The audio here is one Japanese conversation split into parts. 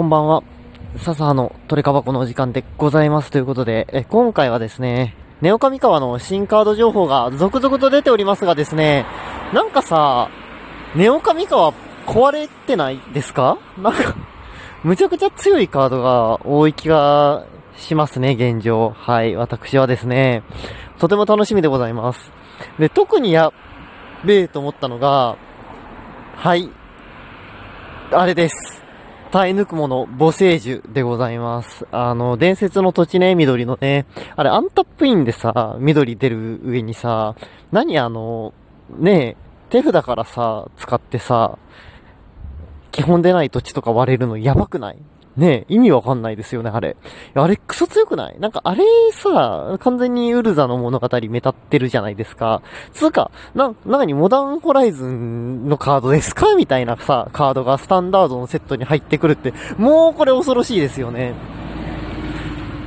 こんばんは。笹のトレカ箱のお時間でございますということで、え今回はですね、ネオカミカワの新カード情報が続々と出ておりますがですね、なんかさ、ネオカミカワ壊れてないですか？なんか、むちゃくちゃ強いカードが多い気がしますね、現状。はい、私はですね、とても楽しみでございます。で、特にやべえと思ったのが、はい、あれです。耐え抜くもの、母聖樹でございます。あの、伝説の土地ね、緑のね、あれ、アンタップインでさ、緑出る上にさ、何あの、ねえ手札からさ、使ってさ、基本出ない土地とか割れるのやばくない？ね意味わかんないですよね、あれ。あれ、クソ強くない？なんか、あれさ、完全にウルザの物語めたってるじゃないですか。つうか、な、なに、モダンホライズンのカードですか？みたいなさ、カードがスタンダードのセットに入ってくるって、もうこれ恐ろしいですよね。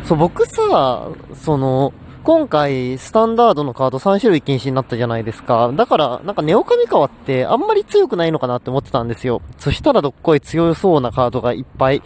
そう、僕さ、その、今回、スタンダードのカード3種類禁止になったじゃないですか。だから、なんかネオカミカワってあんまり強くないのかなって思ってたんですよ。そしたらどっこい強そうなカードがいっぱい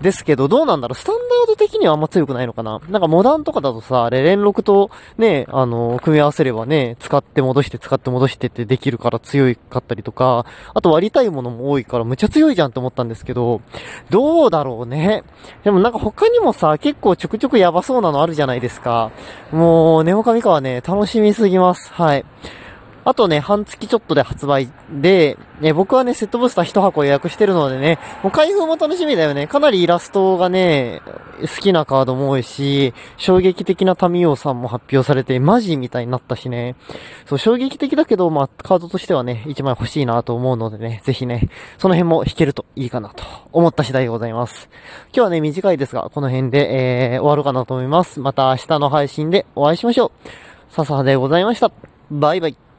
ですけど、どうなんだろう？スタンダード的にはあんま強くないのかな？なんかモダンとかだとさ、あれ連録とね、あの、組み合わせればね、使って戻して使って戻してってできるから強かったりとか、あと割りたいものも多いからむちゃ強いじゃんって思ったんですけど、どうだろうね？でもなんか他にもさ、結構ちょくちょくやばそうなのあるじゃないですか。もう、ネオカミカはね、楽しみすぎます。はい。あとね、半月ちょっとで発売で、ね、僕はね、セットブースター1箱予約してるのでね、もう開封も楽しみだよね。かなりイラストがね、好きなカードも多いし、衝撃的なタミオさんも発表されて、マジみたいになったしね。そう、衝撃的だけど、まあ、カードとしてはね、1枚欲しいなと思うのでね、ぜひね、その辺も弾けるといいかなと思った次第でございます。今日はね、短いですが、この辺で、えー、終わるかなと思います。また明日の配信でお会いしましょう。笹でございました。バイバイ。